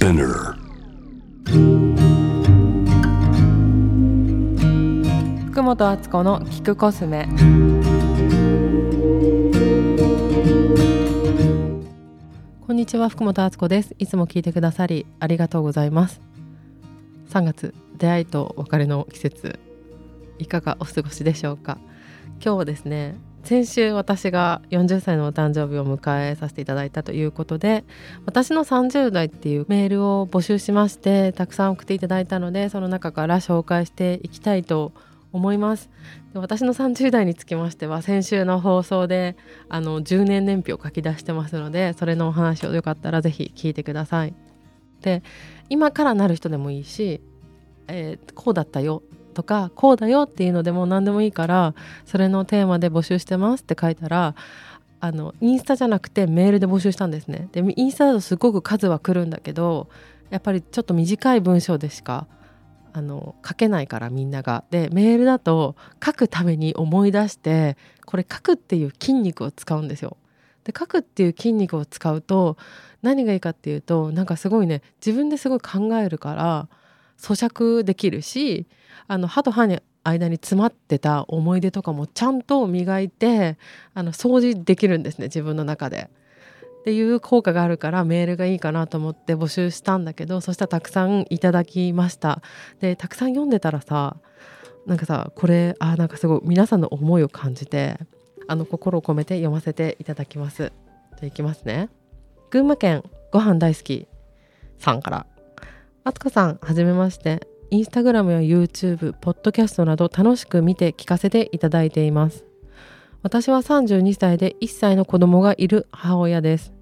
Spinner. 福本敦子の聞くコスメ。こんにちは福本敦子です。いつも聞いてくださりありがとうございます。3月出会いと別れの季節いかがお過ごしでしょうか？今日はですね先週私が40歳のお誕生日を迎えさせていただいたということで私の30代っていうメールを募集しましてたくさん送っていただいたのでその中から紹介していきたいと思います。で私の30代につきましては先週の放送であの10年年表を書き出してますのでそれのお話をよかったら是非聞いてください。で今からなる人でもいいし、えー、こうだったよ。とかこうだよっていうのでも何でもいいからそれのテーマで募集してますって書いたらあのインスタじゃなくてメールで募集したんですね。でインスタだとすごく数は来るんだけどやっぱりちょっと短い文章でしかあの書けないからみんなが。でメールだと書くために思い出してこれ書くっていう筋肉を使うんですよ。で書くっていう筋肉を使うと何がいいかっていうとなんかすごいね自分ですごい考えるから咀嚼できるしあの歯と歯に間に詰まってた思い出とかもちゃんと磨いてあの掃除できるんですね自分の中で。っていう効果があるからメールがいいかなと思って募集したんだけどそしたらたくさんいただきました。でたくさん読んでたらさなんかさこれあなんかすごい皆さんの思いを感じてあの心を込めて読ませていただきます。じゃいきますね。群馬県ご飯大好きさんから。あつこさんはじめましてインスタグラムや YouTube、ポッドキャストなど楽しく見て聞かせていただいています。私は32歳で1歳の子供がいる母親です。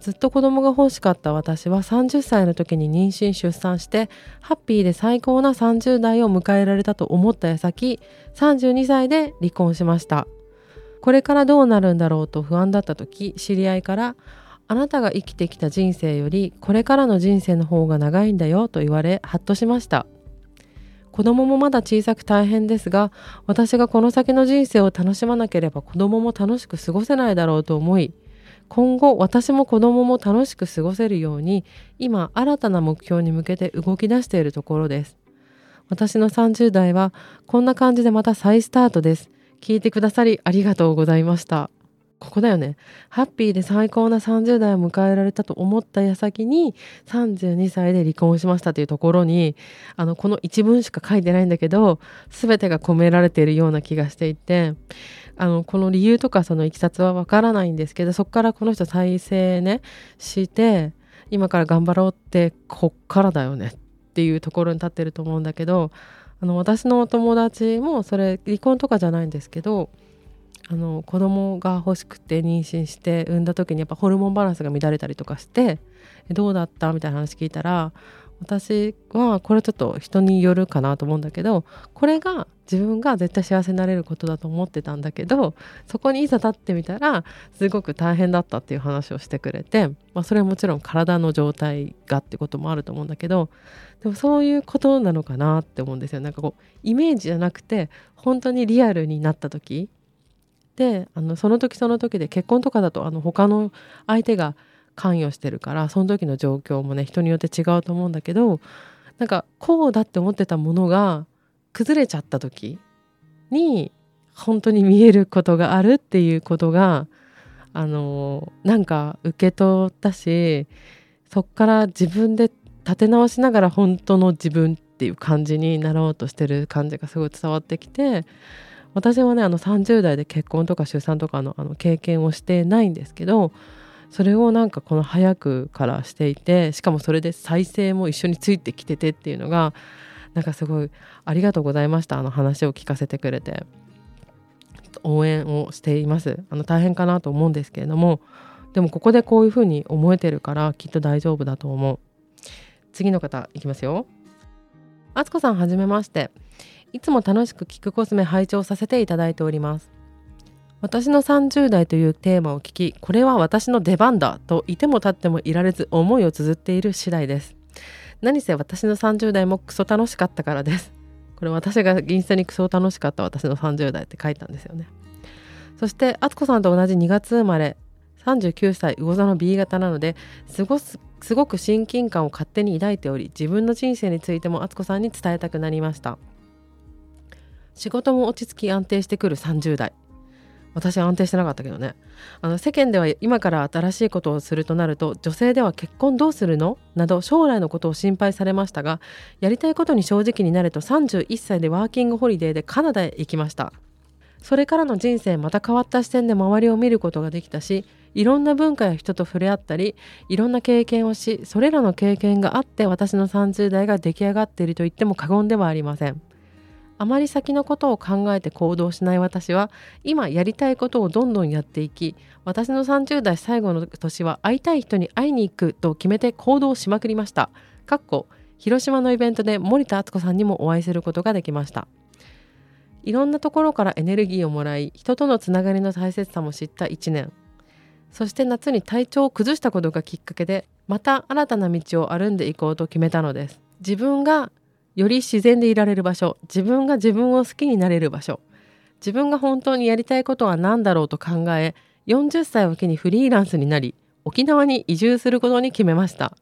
ずっと子供が欲しかった私は30歳の時に妊娠出産してハッピーで最高な30代を迎えられたと思った矢先32歳で離婚しましたこれからどうなるんだろうと不安だった時知り合いからあなたが生きてきた人生よりこれからの人生の方が長いんだよと言われハッとしました。子供もまだ小さく大変ですが私がこの先の人生を楽しまなければ子供も楽しく過ごせないだろうと思い今後私も子供も楽しく過ごせるように今新たな目標に向けて動き出しているところです。私の30代はこんな感じでまた再スタートです。聞いてくださりありがとうございました。ここだよね。ハッピーで最高な30代を迎えられたと思った矢先に32歳で離婚しましたというところにあのこの一文しか書いてないんだけど全てが込められているような気がしていてあのこの理由とかそのいきさつはわからないんですけどそこからこの人再生ねして今から頑張ろうってこっからだよねっていうところに立ってると思うんだけどあの私のお友達もそれ離婚とかじゃないんですけどあの子供が欲しくて妊娠して産んだ時にやっぱホルモンバランスが乱れたりとかしてどうだったみたいな話聞いたら私はこれちょっと人によるかなと思うんだけどこれが自分が絶対幸せになれることだと思ってたんだけどそこにいざ立ってみたらすごく大変だったっていう話をしてくれて、まあ、それはもちろん体の状態がってこともあると思うんだけどでもそういうことなのかなって思うんですよ。なんかこうイメージじゃなくて本当にリアルになった時であのその時その時で結婚とかだとあの他の相手が関与してるからその時の状況もね人によって違うと思うんだけどなんかこうだって思ってたものが崩れちゃった時に本当に見えることがあるっていうことがあのなんか受け取ったしそっから自分で立て直しながら本当の自分っていう感じになろうとしてる感じがすごい伝わってきて私はねあの30代で結婚とか出産とかのあの経験をしてないんですけどそれをなんかこの早くからしていてしかもそれで再生も一緒についてきててっていうのがなんかすごいありがとうございましたあの話を聞かせてくれて。応援をしています。あの大変かなと思うんですけれどもでもここでこういうふうに思えてるからきっと大丈夫だと思う。次の方いきますよ。あつこさんはじめまして。いつも楽しく聞くコスメ拝聴させていただいております。私の30代というテーマを聞きこれは私の出番だといても立ってもいられず思いを綴っている次第です。何せ私の30代もクソ楽しかったからです。これ私がインスタにクソ楽しかった私の30代って書いたんですよね。そしてあつこさんと同じ2月生まれ39歳魚座の B 型なので過ごすすごく親近感を勝手に抱いており自分の人生についても敦子さんに伝えたくなりました。仕事も落ち着き安定してくる30代。私は安定してなかったけどね。あの世間では今から新しいことをするとなると女性では結婚どうするの？など将来のことを心配されましたがやりたいことに正直になると31歳でワーキングホリデーでカナダへ行きました。それからの人生また変わった視点で周りを見ることができたしいろんな文化や人と触れ合ったりいろんな経験をしそれらの経験があって私の30代が出来上がっていると言っても過言ではありません。あまり先のことを考えて行動しない私は今やりたいことをどんどんやっていき私の30代最後の年は会いたい人に会いに行くと決めて行動しまくりました。かっこ広島のイベントで森田敦子さんにもお会いすることができました。いろんなところからエネルギーをもらい人とのつながりの大切さも知った1年そして夏に体調を崩したことがきっかけでまた新たな道を歩んでいこうと決めたのです自分がより自然でいられる場所。自分が自分を好きになれる場所。自分が本当にやりたいことは何だろうと考え40歳を機にフリーランスになり沖縄に移住することに決めました。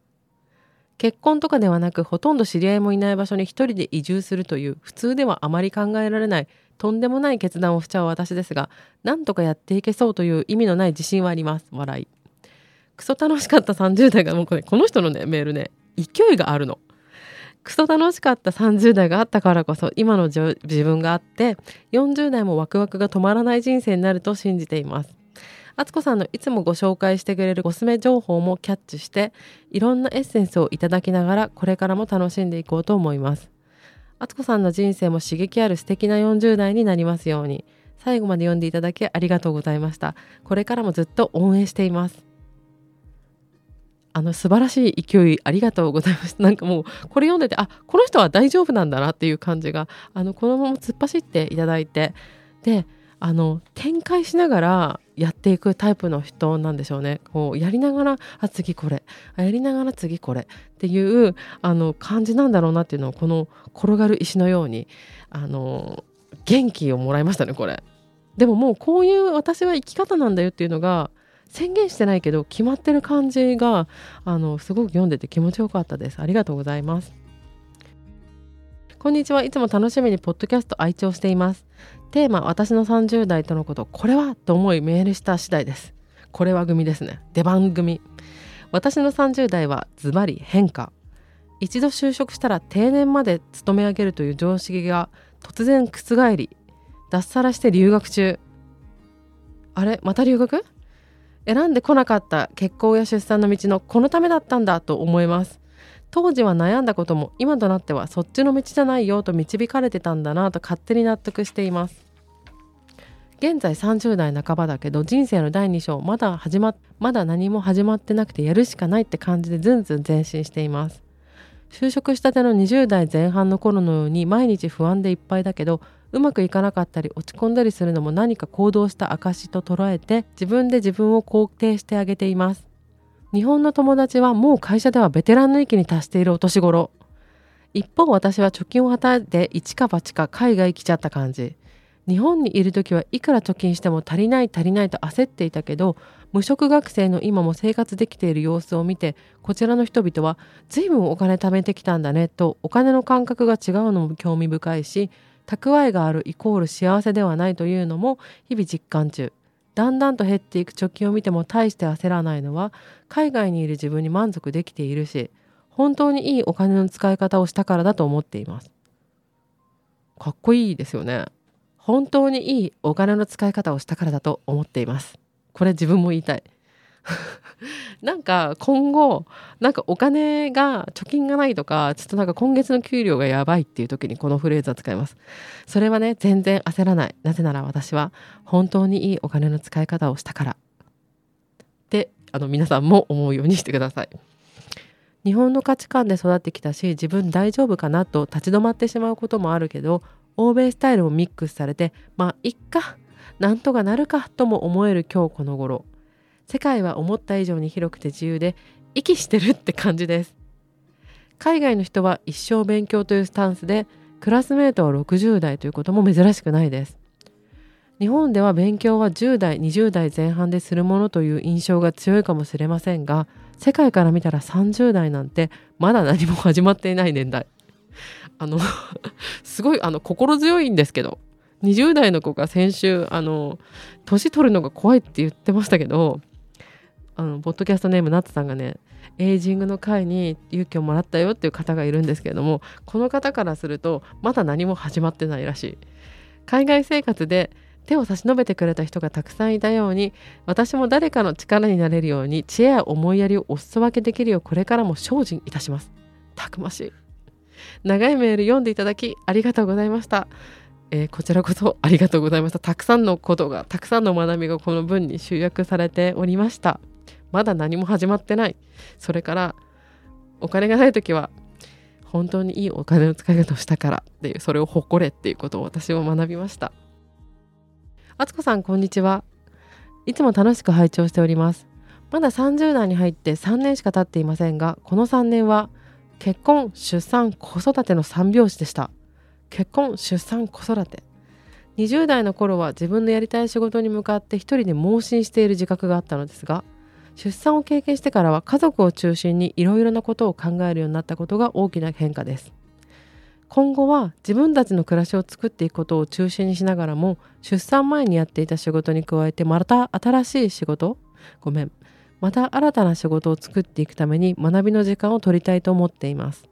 結婚とかではなくほとんど知り合いもいない場所に一人で移住するという普通ではあまり考えられないとんでもない決断をしちゃう私ですがなんとかやっていけそうという意味のない自信はあります。笑い。クソ楽しかった30代がもうこれこの人のねメールね勢いがあるの。クソ楽しかった30代があったからこそ今の自分があって40代もワクワクが止まらない人生になると信じています。あつこさんのいつもご紹介してくれるコスメ情報もキャッチしていろんなエッセンスをいただきながらこれからも楽しんでいこうと思います。あつこさんの人生も刺激ある素敵な40代になりますように。最後まで読んでいただきありがとうございました。これからもずっと応援しています。あの素晴らしい勢いありがとうございました。なんかもうこれ読んでてあこの人は大丈夫なんだなっていう感じがあのこのまま突っ走っていただいてであの展開しながらやっていくタイプの人なんでしょうね。こうやりながらあ次これやりながら次これっていうあの感じなんだろうなっていうのをこの転がる石のようにあの元気をもらいましたねこれ。でももうこういう私は生き方なんだよっていうのが宣言してないけど決まってる感じがあのすごく読んでて気持ちよかったです。ありがとうございます。こんにちは。いつも楽しみにポッドキャスト愛聴しています。テーマ私の30代とのこと。これはと思いメールした次第です。これは組ですね。出番組。私の30代はズバリ変化。一度就職したら定年まで勤め上げるという常識が突然覆り脱サラして留学中。あれまた留学？選んでこなかった結婚や出産の道のこのためだったんだと思います。当時は悩んだことも今となってはそっちの道じゃないよと導かれてたんだなと勝手に納得しています。現在30代半ばだけど人生の第2章まだ始ままだ何も始まってなくてやるしかないって感じでずんずん前進しています。就職したての20代前半の頃のように毎日不安でいっぱいだけどうまくいかなかったり落ち込んだりするのも何か行動した証と捉えて自分で自分を肯定してあげています。日本の友達はもう会社ではベテランの域に達しているお年頃。一方私は貯金をはたいて一か八か海外来ちゃった感じ。日本にいる時はいくら貯金しても足りない足りないと焦っていたけど無職学生の今も生活できている様子を見てこちらの人々は随分お金貯めてきたんだねとお金の感覚が違うのも興味深いし蓄えがあるイコール幸せではないというのも日々実感中。だんだんと減っていく貯金を見ても大して焦らないのは海外にいる自分に満足できているし本当にいいお金の使い方をしたからだと思っています。かっこいいですよね。本当にいいお金の使い方をしたからだと思っています。これ自分も言いたい。なんか今後なんかお金が貯金がないとかちょっとなんか今月の給料がやばいっていう時にこのフレーズは使います。それはね全然焦らない。なぜなら私は本当にいいお金の使い方をしたから。ってあの皆さんも思うようにしてください。日本の価値観で育ってきたし自分大丈夫かなと立ち止まってしまうこともあるけど欧米スタイルもミックスされてまあいっかなんとかなるかとも思える今日この頃。世界は思った以上に広くて自由で息してるって感じです。海外の人は一生勉強というスタンスでクラスメートは60代ということも珍しくないです。日本では勉強は10代20代前半でするものという印象が強いかもしれませんが世界から見たら30代なんてまだ何も始まっていない年代。あのすごいあの心強いんですけど20代の子が先週あの年取るのが怖いって言ってましたけどあのポッドキャストネームナッツさんがねエイジングの会に勇気をもらったよっていう方がいるんですけれどもこの方からするとまだ何も始まってないらしい。海外生活で手を差し伸べてくれた人がたくさんいたように私も誰かの力になれるように知恵や思いやりをお裾分けできるようこれからも精進いたします。たくましい。長いメール読んでいただきありがとうございました、えー、こちらこそありがとうございました。たくさんのことがたくさんの学びがこの文に集約されておりました。まだ何も始まってない。それからお金がない時は本当にいいお金の使い方をしたからっていうそれを誇れっていうことを私は学びました。あつこさんこんにちは。いつも楽しく拝聴しております。まだ30代に入って3年しか経っていませんがこの3年は結婚出産子育ての3拍子でした。結婚出産子育て。20代の頃は自分のやりたい仕事に向かって一人で盲信している自覚があったのですが出産を経験してからは家族を中心にいろいろなことを考えるようになったことが大きな変化です。今後は自分たちの暮らしを作っていくことを中心にしながらも出産前にやっていた仕事に加えてまた新しい仕事ごめんまた新たな仕事を作っていくために学びの時間を取りたいと思っています。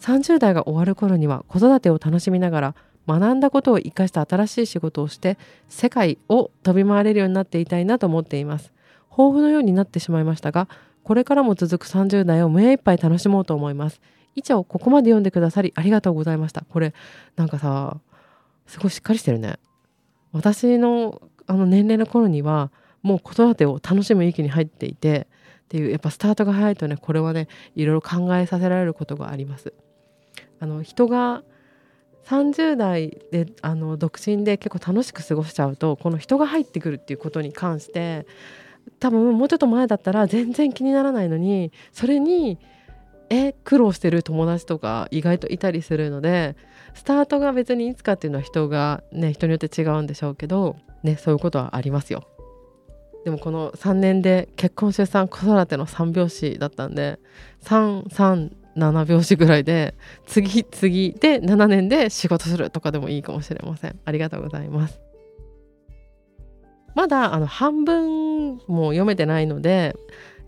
30代が終わる頃には子育てを楽しみながら学んだことを生かした新しい仕事をして世界を飛び回れるようになっていたいなと思っています。抱負のようになってしまいましたがこれからも続く30代を目いっぱい楽しもうと思います。以上ここまで読んでくださりありがとうございました。これなんかさすごいしっかりしてるね。私のあの年齢の頃にはもう子育てを楽しむ域に入っていてっていうやっぱスタートが早いとねこれはねいろいろ考えさせられることがあります。あの人が30代であの独身で結構楽しく過ごしちゃうとこの人が入ってくるっていうことに関して多分もうちょっと前だったら全然気にならないのにそれにえ苦労してる友達とか意外といたりするのでスタートが別にいつかっていうのは人がね人によって違うんでしょうけどねそういうことはありますよ。でもこの3年で結婚出産子育ての3拍子だったんで337拍子ぐらいで次次で7年で仕事するとかでもいいかもしれませんありがとうございますまだあの半分も読めてないので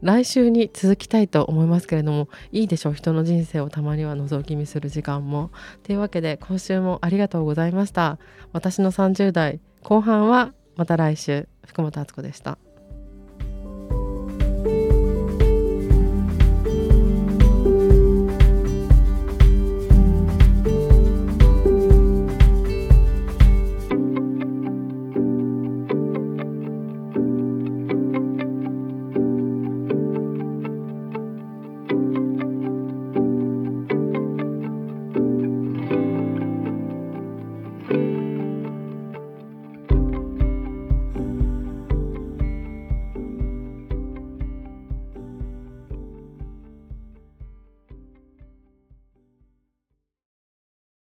来週に続きたいと思いますけれどもいいでしょう人の人生をたまには覗き見する時間も。というわけで今週もありがとうございました。私の30代後半はまた来週福本敦子でした。